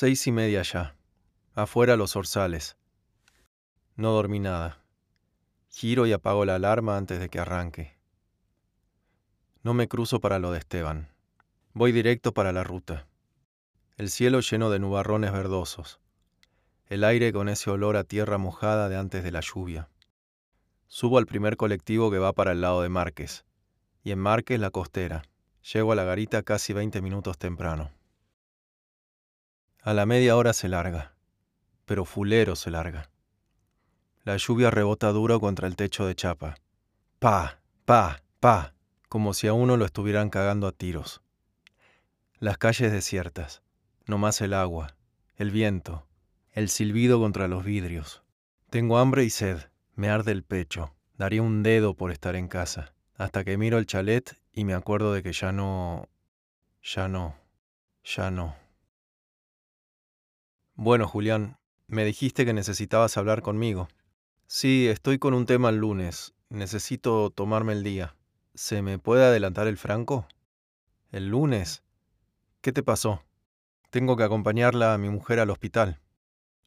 Seis y media ya. Afuera los orzales. No dormí nada. Giro y apago la alarma antes de que arranque. No me cruzo para lo de Esteban. Voy directo para la ruta. El cielo lleno de nubarrones verdosos. El aire con ese olor a tierra mojada de antes de la lluvia. Subo al primer colectivo que va para el lado de Márquez. Y en Márquez la costera. Llego a la garita casi 20 minutos temprano. A la media hora se larga, pero fulero se larga. La lluvia rebota duro contra el techo de chapa. Pa, pa, pa, como si a uno lo estuvieran cagando a tiros. Las calles desiertas, no más el agua, el viento, el silbido contra los vidrios. Tengo hambre y sed, me arde el pecho, daría un dedo por estar en casa, hasta que miro el chalet y me acuerdo de que ya no... ya no... ya no. Bueno, Julián, me dijiste que necesitabas hablar conmigo. Sí, estoy con un tema el lunes. Necesito tomarme el día. ¿Se me puede adelantar el franco? ¿El lunes? ¿Qué te pasó? Tengo que acompañarla a mi mujer al hospital.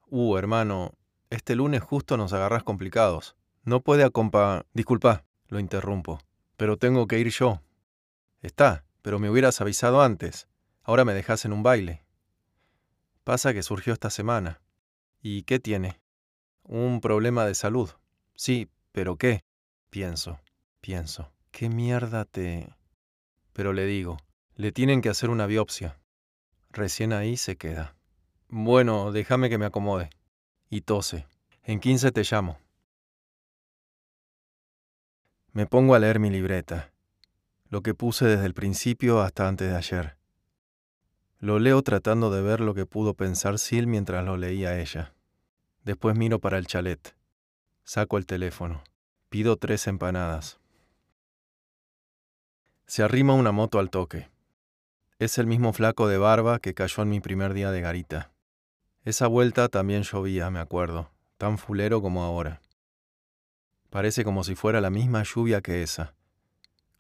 Uh, hermano, este lunes justo nos agarras complicados. No puede acompañar... Disculpa, lo interrumpo. Pero tengo que ir yo. Está, pero me hubieras avisado antes. Ahora me dejas en un baile. Pasa que surgió esta semana. ¿Y qué tiene? Un problema de salud. Sí, pero ¿qué? Pienso, pienso. ¿Qué mierda te... Pero le digo, le tienen que hacer una biopsia. Recién ahí se queda. Bueno, déjame que me acomode. Y tose. En quince te llamo. Me pongo a leer mi libreta, lo que puse desde el principio hasta antes de ayer. Lo leo tratando de ver lo que pudo pensar Sil mientras lo leía ella. Después miro para el chalet. Saco el teléfono. Pido tres empanadas. Se arrima una moto al toque. Es el mismo flaco de barba que cayó en mi primer día de garita. Esa vuelta también llovía, me acuerdo, tan fulero como ahora. Parece como si fuera la misma lluvia que esa,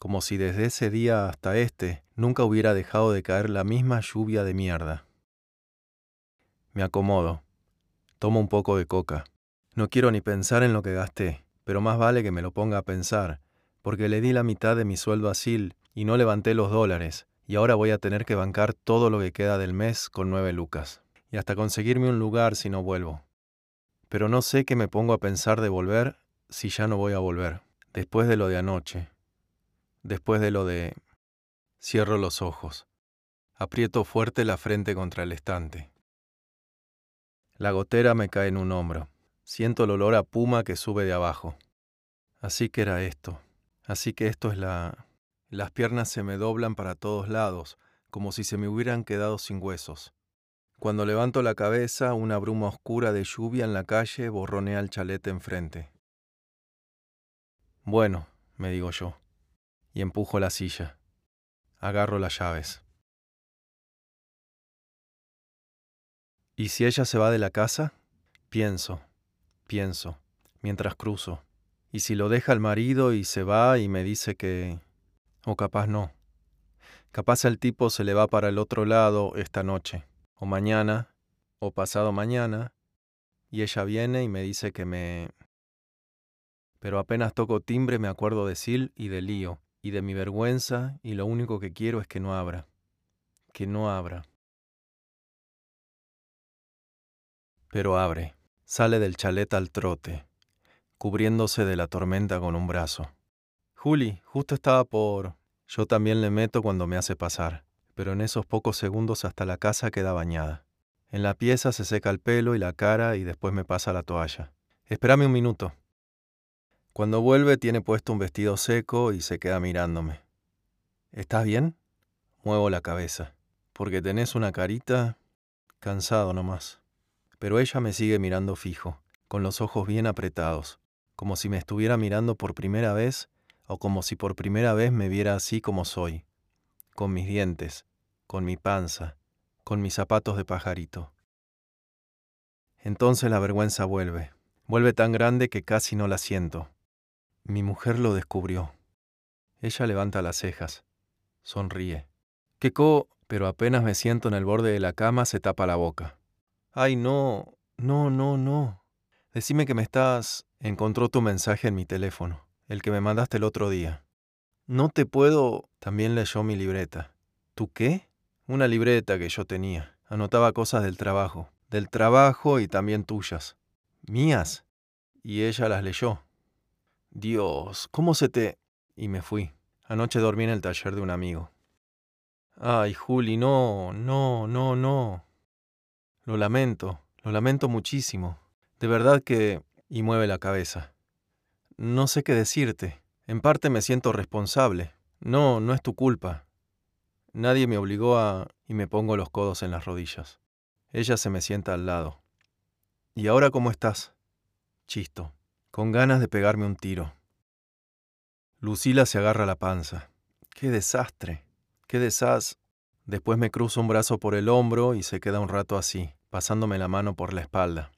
como si desde ese día hasta este nunca hubiera dejado de caer la misma lluvia de mierda. Me acomodo, Tomo un poco de coca. No quiero ni pensar en lo que gasté, pero más vale que me lo ponga a pensar, porque le di la mitad de mi sueldo a Sil y no levanté los dólares, y ahora voy a tener que bancar todo lo que queda del mes con nueve lucas, y hasta conseguirme un lugar si no vuelvo. Pero no sé qué me pongo a pensar de volver si ya no voy a volver, después de lo de anoche, después de lo de... Cierro los ojos. Aprieto fuerte la frente contra el estante. La gotera me cae en un hombro. Siento el olor a puma que sube de abajo. Así que era esto. Así que esto es la... Las piernas se me doblan para todos lados, como si se me hubieran quedado sin huesos. Cuando levanto la cabeza, una bruma oscura de lluvia en la calle borronea el chalete enfrente. Bueno, me digo yo, y empujo la silla. Agarro las llaves. ¿Y si ella se va de la casa? Pienso, pienso, mientras cruzo. ¿Y si lo deja el marido y se va y me dice que... o capaz no? Capaz el tipo se le va para el otro lado esta noche, o mañana, o pasado mañana, y ella viene y me dice que me... Pero apenas toco timbre me acuerdo de Sil y de Lío, y de mi vergüenza, y lo único que quiero es que no abra. Que no abra. pero abre, sale del chalet al trote, cubriéndose de la tormenta con un brazo. Juli, justo estaba por... Yo también le meto cuando me hace pasar, pero en esos pocos segundos hasta la casa queda bañada. En la pieza se seca el pelo y la cara y después me pasa la toalla. Espérame un minuto. Cuando vuelve tiene puesto un vestido seco y se queda mirándome. ¿Estás bien? Muevo la cabeza, porque tenés una carita cansado nomás pero ella me sigue mirando fijo, con los ojos bien apretados, como si me estuviera mirando por primera vez o como si por primera vez me viera así como soy, con mis dientes, con mi panza, con mis zapatos de pajarito. Entonces la vergüenza vuelve, vuelve tan grande que casi no la siento. Mi mujer lo descubrió. Ella levanta las cejas, sonríe. ¿Qué co? Pero apenas me siento en el borde de la cama se tapa la boca. Ay, no, no, no, no. Decime que me estás... Encontró tu mensaje en mi teléfono, el que me mandaste el otro día. No te puedo... También leyó mi libreta. ¿Tú qué? Una libreta que yo tenía. Anotaba cosas del trabajo. Del trabajo y también tuyas. ¿Mías? Y ella las leyó. Dios, ¿cómo se te...? Y me fui. Anoche dormí en el taller de un amigo. Ay, Juli, no, no, no, no. Lo lamento, lo lamento muchísimo. De verdad que... y mueve la cabeza. No sé qué decirte. En parte me siento responsable. No, no es tu culpa. Nadie me obligó a... y me pongo los codos en las rodillas. Ella se me sienta al lado. ¿Y ahora cómo estás? Chisto, con ganas de pegarme un tiro. Lucila se agarra la panza. ¡Qué desastre! ¡Qué desastre! Después me cruzo un brazo por el hombro y se queda un rato así, pasándome la mano por la espalda.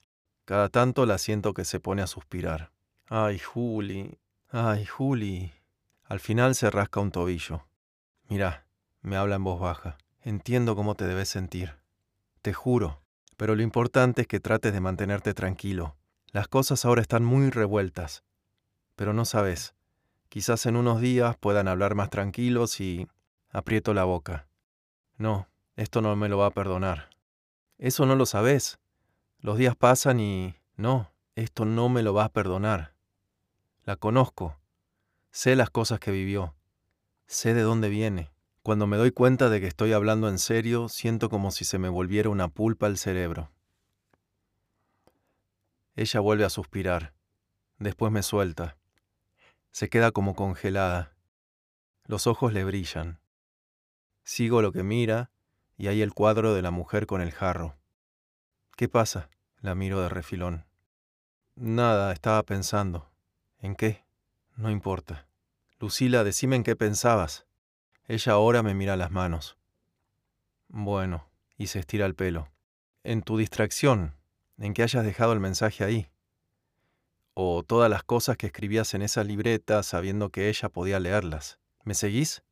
Cada tanto la siento que se pone a suspirar. Ay, Juli, ay, Juli. Al final se rasca un tobillo. Mirá, me habla en voz baja. Entiendo cómo te debes sentir. Te juro. Pero lo importante es que trates de mantenerte tranquilo. Las cosas ahora están muy revueltas. Pero no sabes. Quizás en unos días puedan hablar más tranquilos y... aprieto la boca. No, esto no me lo va a perdonar. Eso no lo sabes. Los días pasan y... No, esto no me lo va a perdonar. La conozco. Sé las cosas que vivió. Sé de dónde viene. Cuando me doy cuenta de que estoy hablando en serio, siento como si se me volviera una pulpa al cerebro. Ella vuelve a suspirar. Después me suelta. Se queda como congelada. Los ojos le brillan. Sigo lo que mira y hay el cuadro de la mujer con el jarro. ¿Qué pasa? La miro de refilón. Nada, estaba pensando. ¿En qué? No importa. Lucila, decime en qué pensabas. Ella ahora me mira las manos. Bueno, y se estira el pelo. En tu distracción, en que hayas dejado el mensaje ahí. O todas las cosas que escribías en esa libreta sabiendo que ella podía leerlas. ¿Me seguís?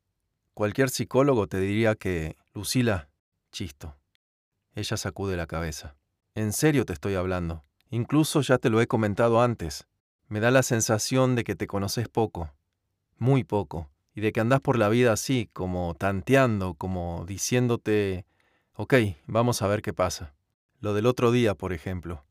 Cualquier psicólogo te diría que, Lucila, chisto. Ella sacude la cabeza. En serio te estoy hablando. Incluso ya te lo he comentado antes. Me da la sensación de que te conoces poco, muy poco, y de que andás por la vida así, como tanteando, como diciéndote, ok, vamos a ver qué pasa. Lo del otro día, por ejemplo.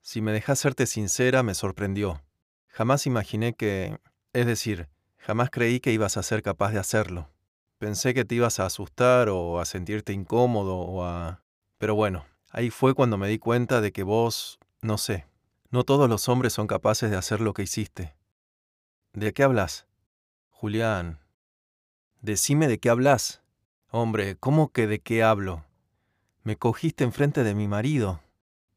Si me dejas serte sincera, me sorprendió. Jamás imaginé que... Es decir, jamás creí que ibas a ser capaz de hacerlo. Pensé que te ibas a asustar o a sentirte incómodo o a... Pero bueno, ahí fue cuando me di cuenta de que vos, no sé, no todos los hombres son capaces de hacer lo que hiciste. ¿De qué hablas? Julián, decime de qué hablas. Hombre, ¿cómo que de qué hablo? Me cogiste enfrente de mi marido.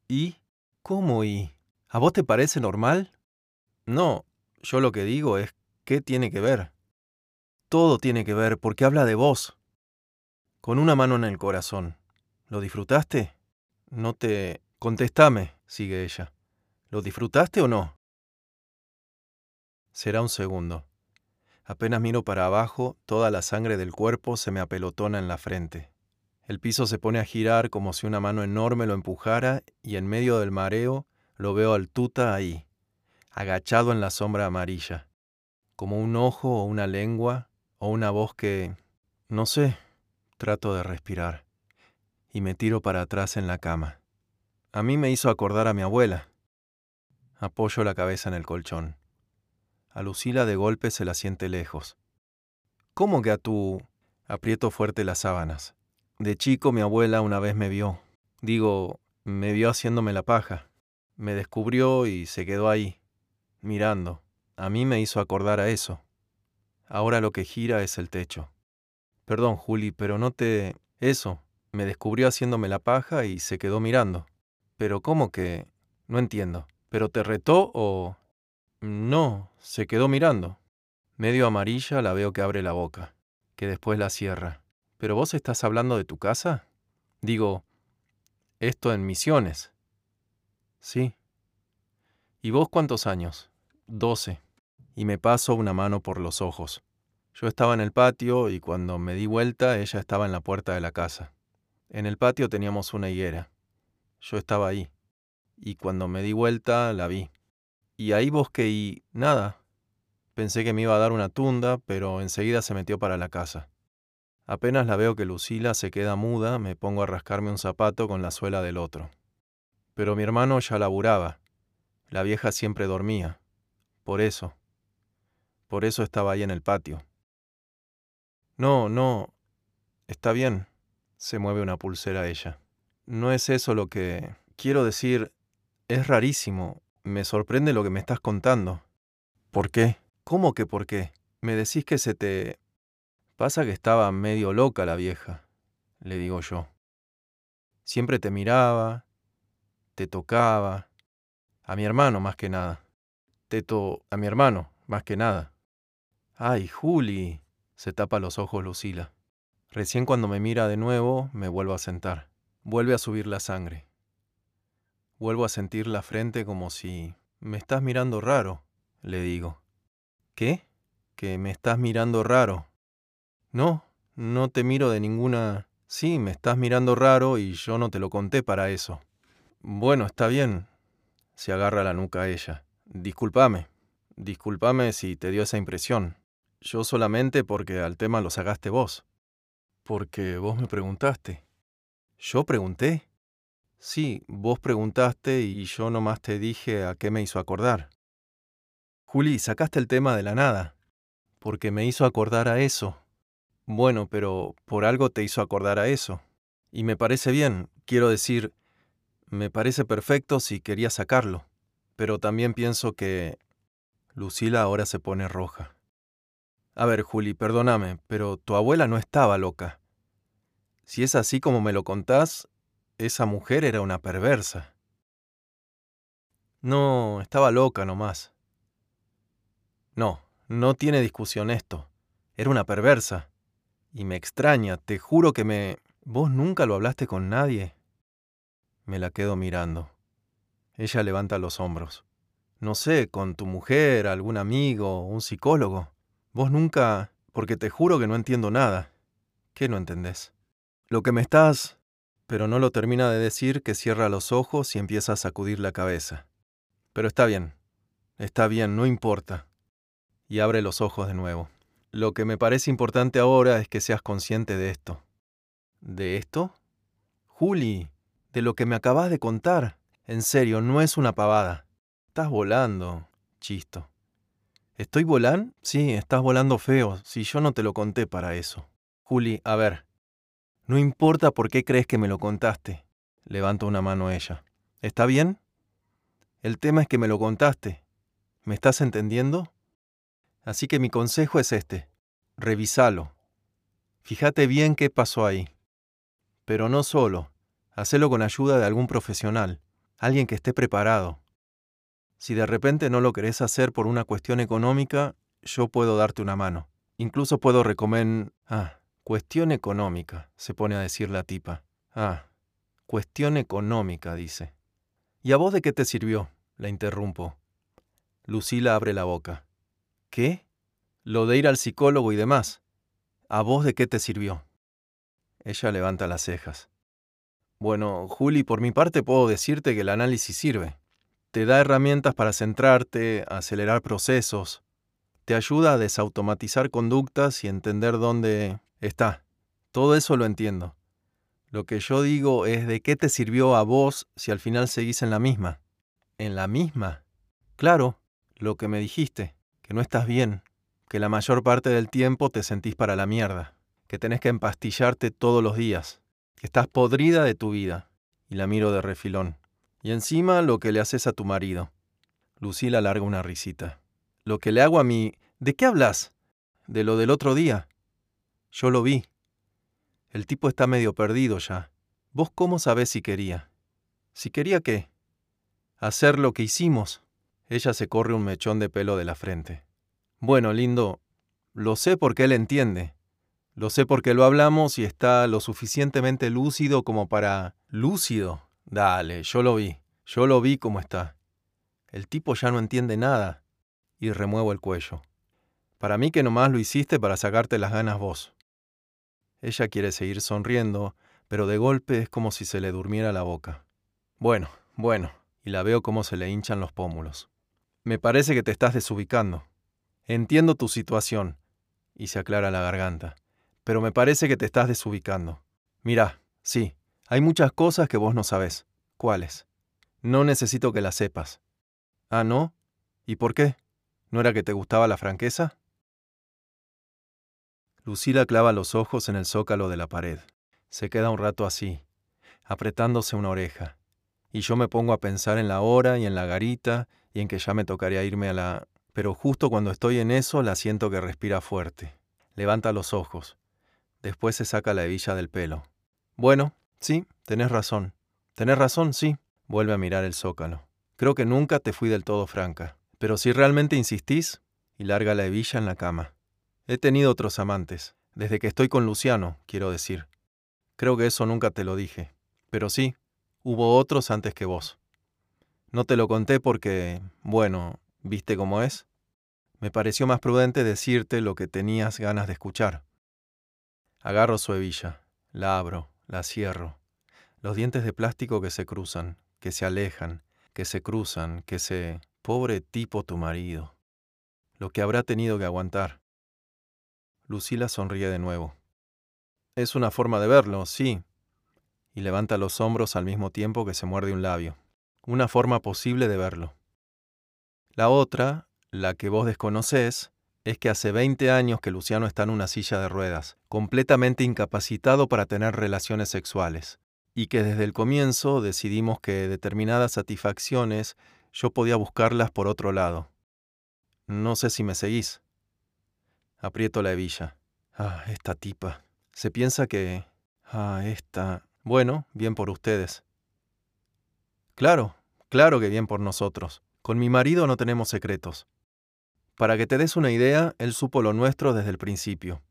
¿Y? ¿Cómo y? ¿A vos te parece normal? No, yo lo que digo es, ¿qué tiene que ver? Todo tiene que ver porque habla de vos. Con una mano en el corazón. ¿Lo disfrutaste? No te... Contestame, sigue ella. ¿Lo disfrutaste o no? Será un segundo. Apenas miro para abajo, toda la sangre del cuerpo se me apelotona en la frente. El piso se pone a girar como si una mano enorme lo empujara y en medio del mareo lo veo al tuta ahí, agachado en la sombra amarilla, como un ojo o una lengua o una voz que, no sé, trato de respirar y me tiro para atrás en la cama. A mí me hizo acordar a mi abuela. Apoyo la cabeza en el colchón. A Lucila de golpe se la siente lejos. ¿Cómo que a tú? Aprieto fuerte las sábanas. De chico mi abuela una vez me vio. Digo, me vio haciéndome la paja. Me descubrió y se quedó ahí, mirando. A mí me hizo acordar a eso. Ahora lo que gira es el techo. Perdón, Juli, pero no te... Eso. Me descubrió haciéndome la paja y se quedó mirando. Pero ¿cómo que...? No entiendo. ¿Pero te retó o...? No, se quedó mirando. Medio amarilla la veo que abre la boca, que después la cierra. ¿Pero vos estás hablando de tu casa? Digo, esto en Misiones. Sí. ¿Y vos cuántos años? Doce y me paso una mano por los ojos. Yo estaba en el patio y cuando me di vuelta ella estaba en la puerta de la casa. En el patio teníamos una higuera. Yo estaba ahí. Y cuando me di vuelta, la vi. Y ahí busqué y nada. Pensé que me iba a dar una tunda, pero enseguida se metió para la casa. Apenas la veo que Lucila se queda muda, me pongo a rascarme un zapato con la suela del otro. Pero mi hermano ya laburaba. La vieja siempre dormía. Por eso. Por eso estaba ahí en el patio. No, no. Está bien. Se mueve una pulsera ella. No es eso lo que... Quiero decir, es rarísimo. Me sorprende lo que me estás contando. ¿Por qué? ¿Cómo que por qué? Me decís que se te... Pasa que estaba medio loca la vieja, le digo yo. Siempre te miraba, te tocaba, a mi hermano más que nada. Teto, a mi hermano más que nada. Ay, Juli, se tapa los ojos Lucila. Recién cuando me mira de nuevo, me vuelvo a sentar. Vuelve a subir la sangre. Vuelvo a sentir la frente como si... Me estás mirando raro, le digo. ¿Qué? Que me estás mirando raro. No, no te miro de ninguna... Sí, me estás mirando raro y yo no te lo conté para eso. Bueno, está bien. Se agarra la nuca a ella. Discúlpame. Discúlpame si te dio esa impresión. Yo solamente porque al tema lo sacaste vos. Porque vos me preguntaste. ¿Yo pregunté? Sí, vos preguntaste y yo nomás te dije a qué me hizo acordar. Juli, sacaste el tema de la nada. Porque me hizo acordar a eso. Bueno, pero por algo te hizo acordar a eso. Y me parece bien, quiero decir, me parece perfecto si quería sacarlo. Pero también pienso que... Lucila ahora se pone roja. A ver, Juli, perdóname, pero tu abuela no estaba loca. Si es así como me lo contás, esa mujer era una perversa. No, estaba loca nomás. No, no tiene discusión esto. Era una perversa. Y me extraña, te juro que me... ¿Vos nunca lo hablaste con nadie? Me la quedo mirando. Ella levanta los hombros. No sé, con tu mujer, algún amigo, un psicólogo. Vos nunca... porque te juro que no entiendo nada. ¿Qué no entendés? Lo que me estás... Pero no lo termina de decir que cierra los ojos y empieza a sacudir la cabeza. Pero está bien. Está bien, no importa. Y abre los ojos de nuevo. Lo que me parece importante ahora es que seas consciente de esto. ¿De esto? Juli, de lo que me acabas de contar. En serio, no es una pavada. Estás volando, chisto. ¿Estoy volando? Sí, estás volando feo, si yo no te lo conté para eso. Juli, a ver. No importa por qué crees que me lo contaste. Levanta una mano ella. ¿Está bien? El tema es que me lo contaste. ¿Me estás entendiendo? Así que mi consejo es este. Revísalo. Fíjate bien qué pasó ahí. Pero no solo. Hacelo con ayuda de algún profesional, alguien que esté preparado. Si de repente no lo querés hacer por una cuestión económica, yo puedo darte una mano. Incluso puedo recomendar... Ah, cuestión económica, se pone a decir la tipa. Ah, cuestión económica, dice. ¿Y a vos de qué te sirvió? La interrumpo. Lucila abre la boca. ¿Qué? Lo de ir al psicólogo y demás. ¿A vos de qué te sirvió? Ella levanta las cejas. Bueno, Juli, por mi parte puedo decirte que el análisis sirve. Te da herramientas para centrarte, acelerar procesos. Te ayuda a desautomatizar conductas y entender dónde está. Todo eso lo entiendo. Lo que yo digo es de qué te sirvió a vos si al final seguís en la misma. ¿En la misma? Claro, lo que me dijiste que no estás bien, que la mayor parte del tiempo te sentís para la mierda, que tenés que empastillarte todos los días, que estás podrida de tu vida. Y la miro de refilón. Y encima lo que le haces a tu marido. Lucila larga una risita. Lo que le hago a mí... ¿De qué hablas? De lo del otro día. Yo lo vi. El tipo está medio perdido ya. ¿Vos cómo sabés si quería? ¿Si quería qué? Hacer lo que hicimos. Ella se corre un mechón de pelo de la frente. Bueno, lindo, lo sé porque él entiende. Lo sé porque lo hablamos y está lo suficientemente lúcido como para... Lúcido. Dale, yo lo vi. Yo lo vi como está. El tipo ya no entiende nada. Y remuevo el cuello. Para mí que nomás lo hiciste para sacarte las ganas vos. Ella quiere seguir sonriendo, pero de golpe es como si se le durmiera la boca. Bueno, bueno, y la veo cómo se le hinchan los pómulos. Me parece que te estás desubicando. Entiendo tu situación, y se aclara la garganta, pero me parece que te estás desubicando. Mira, sí, hay muchas cosas que vos no sabés. ¿Cuáles? No necesito que las sepas. Ah, ¿no? ¿Y por qué? ¿No era que te gustaba la franqueza? Lucila clava los ojos en el zócalo de la pared. Se queda un rato así, apretándose una oreja. Y yo me pongo a pensar en la hora y en la garita y en que ya me tocaría irme a la... Pero justo cuando estoy en eso la siento que respira fuerte. Levanta los ojos. Después se saca la hebilla del pelo. Bueno, sí, tenés razón. Tenés razón, sí. Vuelve a mirar el zócalo. Creo que nunca te fui del todo franca. Pero si realmente insistís, y larga la hebilla en la cama. He tenido otros amantes, desde que estoy con Luciano, quiero decir. Creo que eso nunca te lo dije. Pero sí, hubo otros antes que vos. No te lo conté porque, bueno, ¿viste cómo es? Me pareció más prudente decirte lo que tenías ganas de escuchar. Agarro su hebilla, la abro, la cierro. Los dientes de plástico que se cruzan, que se alejan, que se cruzan, que se... Pobre tipo tu marido. Lo que habrá tenido que aguantar. Lucila sonríe de nuevo. Es una forma de verlo, sí. Y levanta los hombros al mismo tiempo que se muerde un labio. Una forma posible de verlo. La otra, la que vos desconocés, es que hace 20 años que Luciano está en una silla de ruedas, completamente incapacitado para tener relaciones sexuales, y que desde el comienzo decidimos que determinadas satisfacciones yo podía buscarlas por otro lado. No sé si me seguís. Aprieto la hebilla. Ah, esta tipa. Se piensa que... Ah, esta... Bueno, bien por ustedes. Claro, claro que bien por nosotros. Con mi marido no tenemos secretos. Para que te des una idea, él supo lo nuestro desde el principio.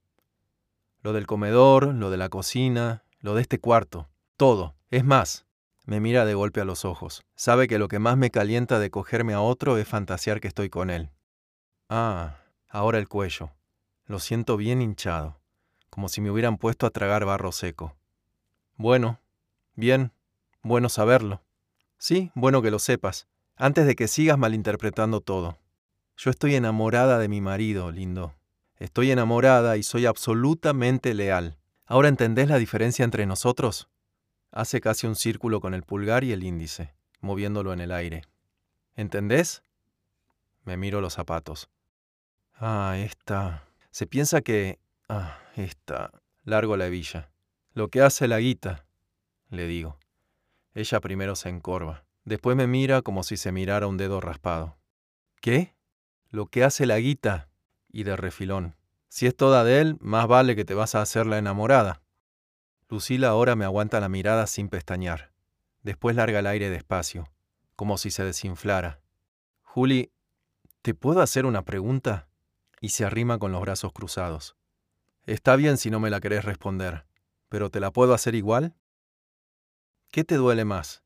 Lo del comedor, lo de la cocina, lo de este cuarto, todo. Es más, me mira de golpe a los ojos. Sabe que lo que más me calienta de cogerme a otro es fantasear que estoy con él. Ah, ahora el cuello. Lo siento bien hinchado, como si me hubieran puesto a tragar barro seco. Bueno, bien, bueno saberlo. Sí, bueno que lo sepas, antes de que sigas malinterpretando todo. Yo estoy enamorada de mi marido, lindo. Estoy enamorada y soy absolutamente leal. ¿Ahora entendés la diferencia entre nosotros? Hace casi un círculo con el pulgar y el índice, moviéndolo en el aire. ¿Entendés? Me miro los zapatos. Ah, esta. Se piensa que... Ah, esta... Largo la hebilla. Lo que hace la guita, le digo. Ella primero se encorva. Después me mira como si se mirara un dedo raspado. ¿Qué? Lo que hace la guita. Y de refilón. Si es toda de él, más vale que te vas a hacer la enamorada. Lucila ahora me aguanta la mirada sin pestañear. Después larga el aire despacio, como si se desinflara. Juli, ¿te puedo hacer una pregunta? y se arrima con los brazos cruzados. Está bien si no me la querés responder, pero ¿te la puedo hacer igual? ¿Qué te duele más?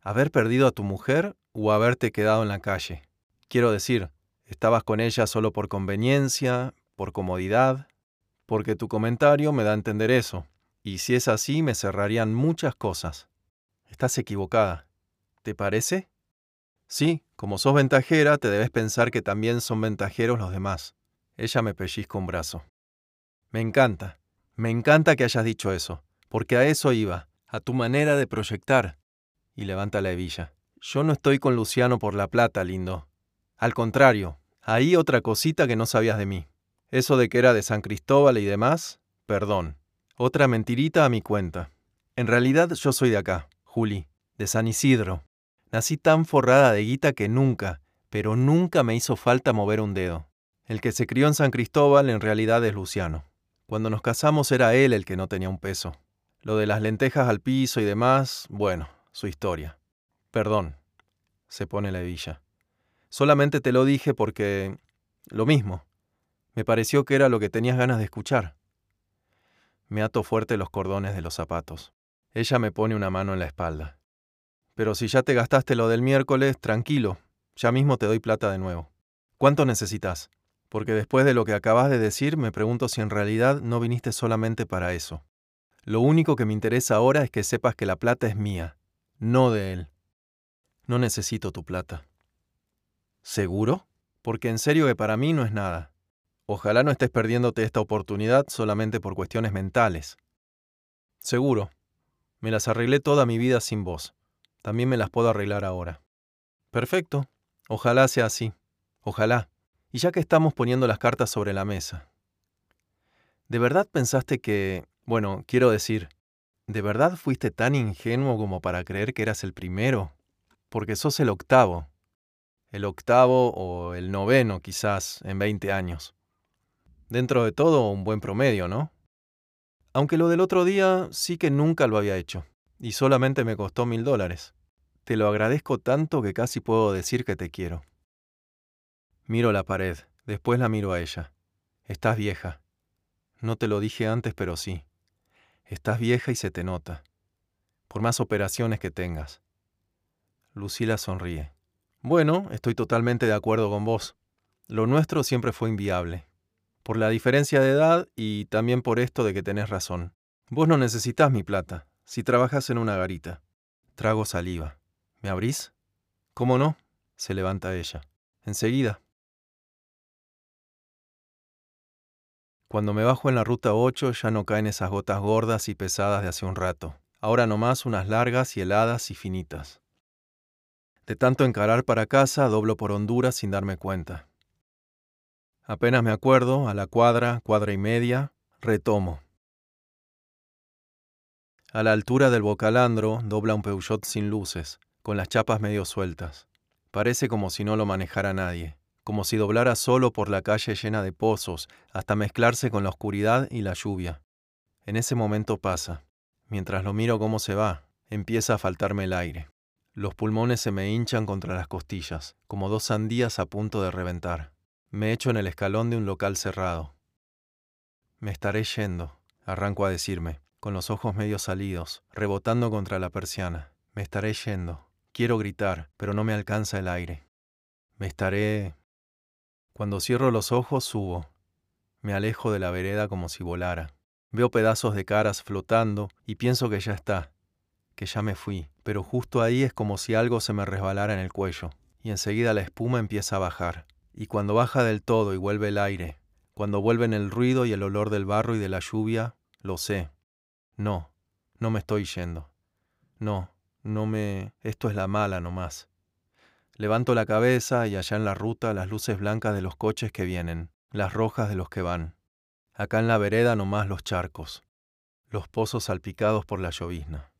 ¿Haber perdido a tu mujer o haberte quedado en la calle? Quiero decir, ¿estabas con ella solo por conveniencia, por comodidad? Porque tu comentario me da a entender eso, y si es así me cerrarían muchas cosas. Estás equivocada. ¿Te parece? Sí, como sos ventajera, te debes pensar que también son ventajeros los demás. Ella me pellizca un brazo. Me encanta, me encanta que hayas dicho eso, porque a eso iba, a tu manera de proyectar. Y levanta la hebilla. Yo no estoy con Luciano por la plata, lindo. Al contrario, ahí otra cosita que no sabías de mí. Eso de que era de San Cristóbal y demás, perdón. Otra mentirita a mi cuenta. En realidad yo soy de acá, Juli, de San Isidro, Nací tan forrada de guita que nunca, pero nunca me hizo falta mover un dedo. El que se crió en San Cristóbal en realidad es Luciano. Cuando nos casamos era él el que no tenía un peso. Lo de las lentejas al piso y demás, bueno, su historia. Perdón, se pone la hebilla. Solamente te lo dije porque... lo mismo. Me pareció que era lo que tenías ganas de escuchar. Me ato fuerte los cordones de los zapatos. Ella me pone una mano en la espalda. Pero si ya te gastaste lo del miércoles, tranquilo, ya mismo te doy plata de nuevo. ¿Cuánto necesitas? Porque después de lo que acabas de decir, me pregunto si en realidad no viniste solamente para eso. Lo único que me interesa ahora es que sepas que la plata es mía, no de él. No necesito tu plata. ¿Seguro? Porque en serio que para mí no es nada. Ojalá no estés perdiéndote esta oportunidad solamente por cuestiones mentales. Seguro. Me las arreglé toda mi vida sin vos. También me las puedo arreglar ahora. Perfecto. Ojalá sea así. Ojalá. Y ya que estamos poniendo las cartas sobre la mesa. ¿De verdad pensaste que... Bueno, quiero decir, ¿de verdad fuiste tan ingenuo como para creer que eras el primero? Porque sos el octavo. El octavo o el noveno quizás en 20 años. Dentro de todo, un buen promedio, ¿no? Aunque lo del otro día sí que nunca lo había hecho, y solamente me costó mil dólares. Te lo agradezco tanto que casi puedo decir que te quiero. Miro la pared, después la miro a ella. Estás vieja. No te lo dije antes, pero sí. Estás vieja y se te nota. Por más operaciones que tengas. Lucila sonríe. Bueno, estoy totalmente de acuerdo con vos. Lo nuestro siempre fue inviable por la diferencia de edad y también por esto de que tenés razón. Vos no necesitas mi plata, si trabajas en una garita. Trago saliva. ¿Me abrís? ¿Cómo no? Se levanta ella. Enseguida. Cuando me bajo en la ruta 8 ya no caen esas gotas gordas y pesadas de hace un rato. Ahora nomás unas largas y heladas y finitas. De tanto encarar para casa, doblo por Honduras sin darme cuenta. Apenas me acuerdo, a la cuadra, cuadra y media, retomo. A la altura del bocalandro dobla un Peugeot sin luces, con las chapas medio sueltas. Parece como si no lo manejara nadie, como si doblara solo por la calle llena de pozos, hasta mezclarse con la oscuridad y la lluvia. En ese momento pasa. Mientras lo miro cómo se va, empieza a faltarme el aire. Los pulmones se me hinchan contra las costillas, como dos sandías a punto de reventar. Me echo en el escalón de un local cerrado. Me estaré yendo, arranco a decirme, con los ojos medio salidos, rebotando contra la persiana. Me estaré yendo. Quiero gritar, pero no me alcanza el aire. Me estaré... Cuando cierro los ojos, subo. Me alejo de la vereda como si volara. Veo pedazos de caras flotando y pienso que ya está, que ya me fui, pero justo ahí es como si algo se me resbalara en el cuello, y enseguida la espuma empieza a bajar. Y cuando baja del todo y vuelve el aire, cuando vuelven el ruido y el olor del barro y de la lluvia, lo sé. No, no me estoy yendo. No, no me... Esto es la mala nomás. Levanto la cabeza y allá en la ruta las luces blancas de los coches que vienen, las rojas de los que van. Acá en la vereda nomás los charcos, los pozos salpicados por la llovizna.